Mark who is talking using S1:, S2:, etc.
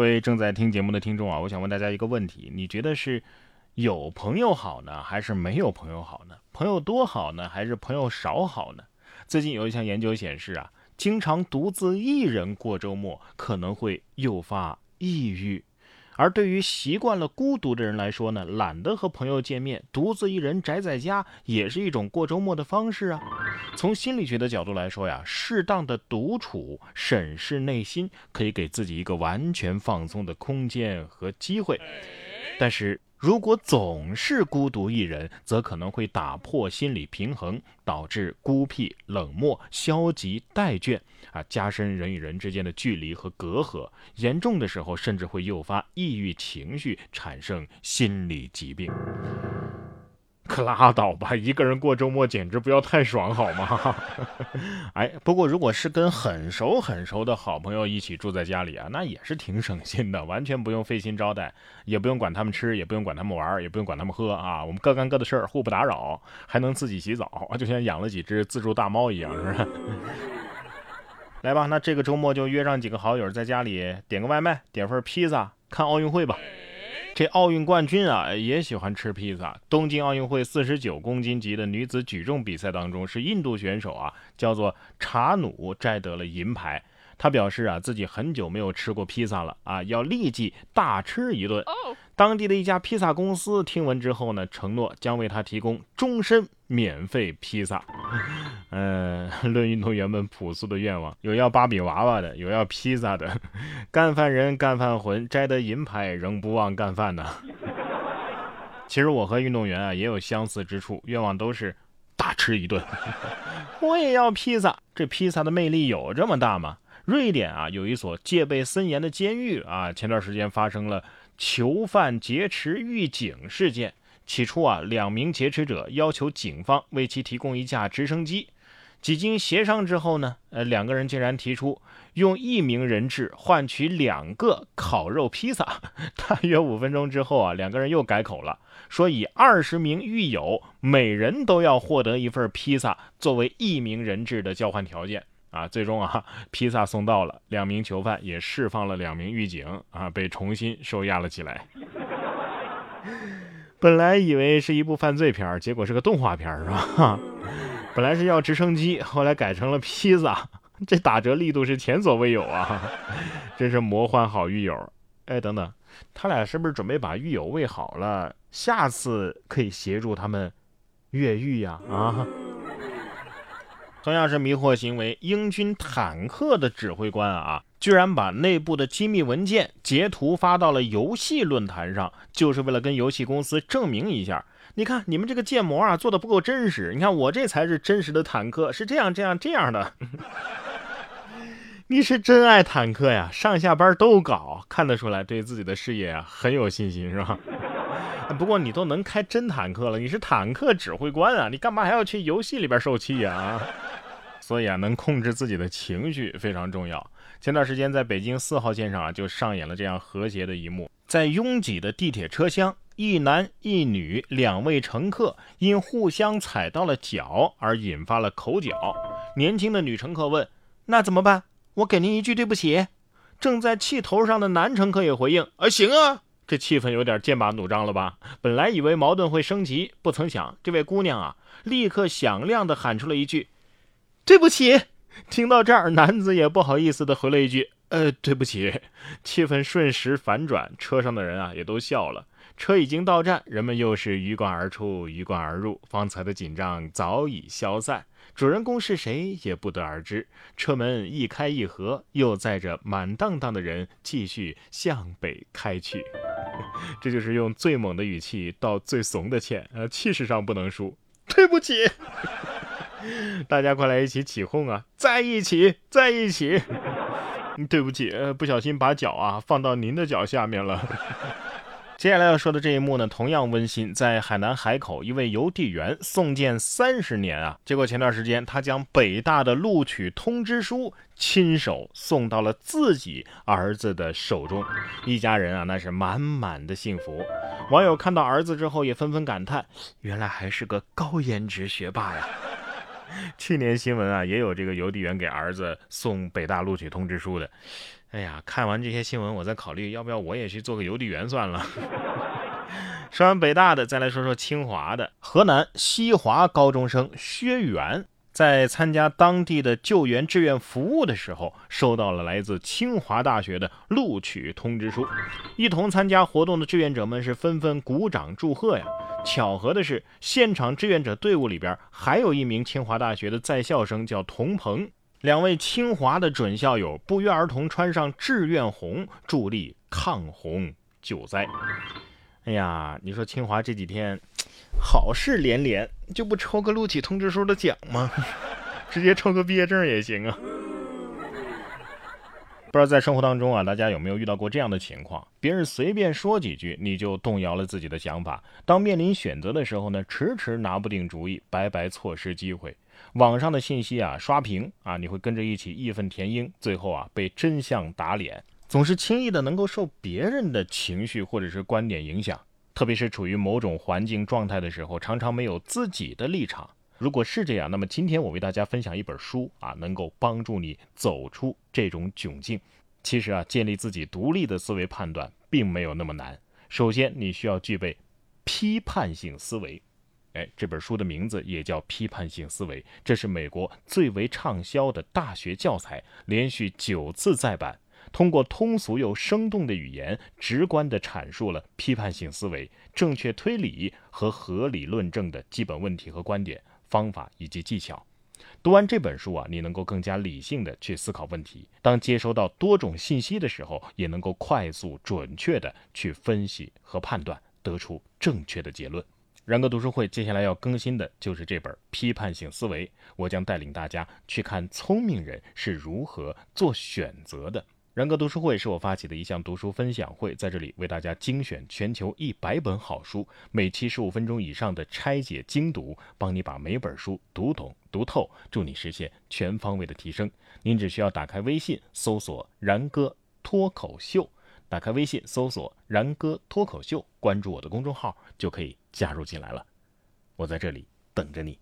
S1: 各位正在听节目的听众啊，我想问大家一个问题：你觉得是有朋友好呢，还是没有朋友好呢？朋友多好呢，还是朋友少好呢？最近有一项研究显示啊，经常独自一人过周末可能会诱发抑郁。而对于习惯了孤独的人来说呢，懒得和朋友见面，独自一人宅在家也是一种过周末的方式啊。从心理学的角度来说呀，适当的独处、审视内心，可以给自己一个完全放松的空间和机会。但是，如果总是孤独一人，则可能会打破心理平衡，导致孤僻、冷漠、消极、怠倦，啊，加深人与人之间的距离和隔阂，严重的时候甚至会诱发抑郁情绪，产生心理疾病。可拉倒吧，一个人过周末简直不要太爽，好吗？哎，不过如果是跟很熟很熟的好朋友一起住在家里啊，那也是挺省心的，完全不用费心招待，也不用管他们吃，也不用管他们玩，也不用管他们喝啊，我们各干各的事儿，互不打扰，还能自己洗澡，就像养了几只自助大猫一样，是吧？来吧，那这个周末就约上几个好友在家里点个外卖，点份披萨，看奥运会吧。这奥运冠军啊，也喜欢吃披萨。东京奥运会四十九公斤级的女子举重比赛当中，是印度选手啊，叫做查努摘得了银牌。他表示啊，自己很久没有吃过披萨了啊，要立即大吃一顿。当地的一家披萨公司听闻之后呢，承诺将为他提供终身免费披萨。嗯，论运动员们朴素的愿望，有要芭比娃娃的，有要披萨的。干饭人，干饭魂，摘得银牌仍不忘干饭呢。其实我和运动员啊也有相似之处，愿望都是大吃一顿。我也要披萨，这披萨的魅力有这么大吗？瑞典啊，有一所戒备森严的监狱啊，前段时间发生了囚犯劫持狱警事件。起初啊，两名劫持者要求警方为其提供一架直升机。几经协商之后呢，呃，两个人竟然提出用一名人质换取两个烤肉披萨。大约五分钟之后啊，两个人又改口了，说以二十名狱友每人都要获得一份披萨作为一名人质的交换条件。啊，最终啊，披萨送到了，两名囚犯也释放了两名狱警啊，被重新收押了起来。本来以为是一部犯罪片结果是个动画片是吧？本来是要直升机，后来改成了披萨，这打折力度是前所未有啊！真是魔幻好狱友。哎，等等，他俩是不是准备把狱友喂好了，下次可以协助他们越狱呀？啊？同样是迷惑行为，英军坦克的指挥官啊，居然把内部的机密文件截图发到了游戏论坛上，就是为了跟游戏公司证明一下，你看你们这个建模啊做的不够真实，你看我这才是真实的坦克，是这样这样这样的。你是真爱坦克呀，上下班都搞，看得出来对自己的事业啊很有信心，是吧？不过你都能开真坦克了，你是坦克指挥官啊，你干嘛还要去游戏里边受气呀？所以啊，能控制自己的情绪非常重要。前段时间在北京四号线上啊，就上演了这样和谐的一幕：在拥挤的地铁车厢，一男一女两位乘客因互相踩到了脚而引发了口角。年轻的女乘客问：“那怎么办？我给您一句对不起。”正在气头上的男乘客也回应：“啊，行啊。”这气氛有点剑拔弩张了吧？本来以为矛盾会升级，不曾想这位姑娘啊，立刻响亮地喊出了一句。对不起，听到这儿，男子也不好意思的回了一句：“呃，对不起。”气氛瞬时反转，车上的人啊也都笑了。车已经到站，人们又是鱼贯而出，鱼贯而入，方才的紧张早已消散。主人公是谁也不得而知。车门一开一合，又载着满当当的人继续向北开去。这就是用最猛的语气道最怂的歉，呃，气势上不能输。对不起。大家快来一起起哄啊！在一起，在一起。对不起，呃不小心把脚啊放到您的脚下面了。接下来要说的这一幕呢，同样温馨。在海南海口，一位邮递员送件三十年啊，结果前段时间他将北大的录取通知书亲手送到了自己儿子的手中，一家人啊那是满满的幸福。网友看到儿子之后也纷纷感叹：原来还是个高颜值学霸呀。去年新闻啊，也有这个邮递员给儿子送北大录取通知书的，哎呀，看完这些新闻，我在考虑要不要我也去做个邮递员算了。说完北大的，再来说说清华的。河南西华高中生薛元在参加当地的救援志愿服务的时候，收到了来自清华大学的录取通知书。一同参加活动的志愿者们是纷纷鼓掌祝贺呀。巧合的是，现场志愿者队伍里边还有一名清华大学的在校生，叫童鹏。两位清华的准校友不约而同穿上志愿红，助力抗洪救灾。哎呀，你说清华这几天好事连连，就不抽个录取通知书的奖吗？直接抽个毕业证也行啊。不知道在生活当中啊，大家有没有遇到过这样的情况？别人随便说几句，你就动摇了自己的想法。当面临选择的时候呢，迟迟拿不定主意，白白错失机会。网上的信息啊，刷屏啊，你会跟着一起义愤填膺，最后啊被真相打脸。总是轻易的能够受别人的情绪或者是观点影响，特别是处于某种环境状态的时候，常常没有自己的立场。如果是这样，那么今天我为大家分享一本书啊，能够帮助你走出这种窘境。其实啊，建立自己独立的思维判断并没有那么难。首先，你需要具备批判性思维。哎，这本书的名字也叫《批判性思维》，这是美国最为畅销的大学教材，连续九次再版。通过通俗又生动的语言，直观地阐述了批判性思维、正确推理和合理论证的基本问题和观点、方法以及技巧。读完这本书啊，你能够更加理性地去思考问题。当接收到多种信息的时候，也能够快速准确地去分析和判断，得出正确的结论。然哥读书会接下来要更新的就是这本批判性思维，我将带领大家去看聪明人是如何做选择的。然哥读书会是我发起的一项读书分享会，在这里为大家精选全球一百本好书，每期十五分钟以上的拆解精读，帮你把每本书读懂读透，助你实现全方位的提升。您只需要打开微信搜索“然哥脱口秀”，打开微信搜索“然哥脱口秀”，关注我的公众号就可以加入进来了。我在这里等着你。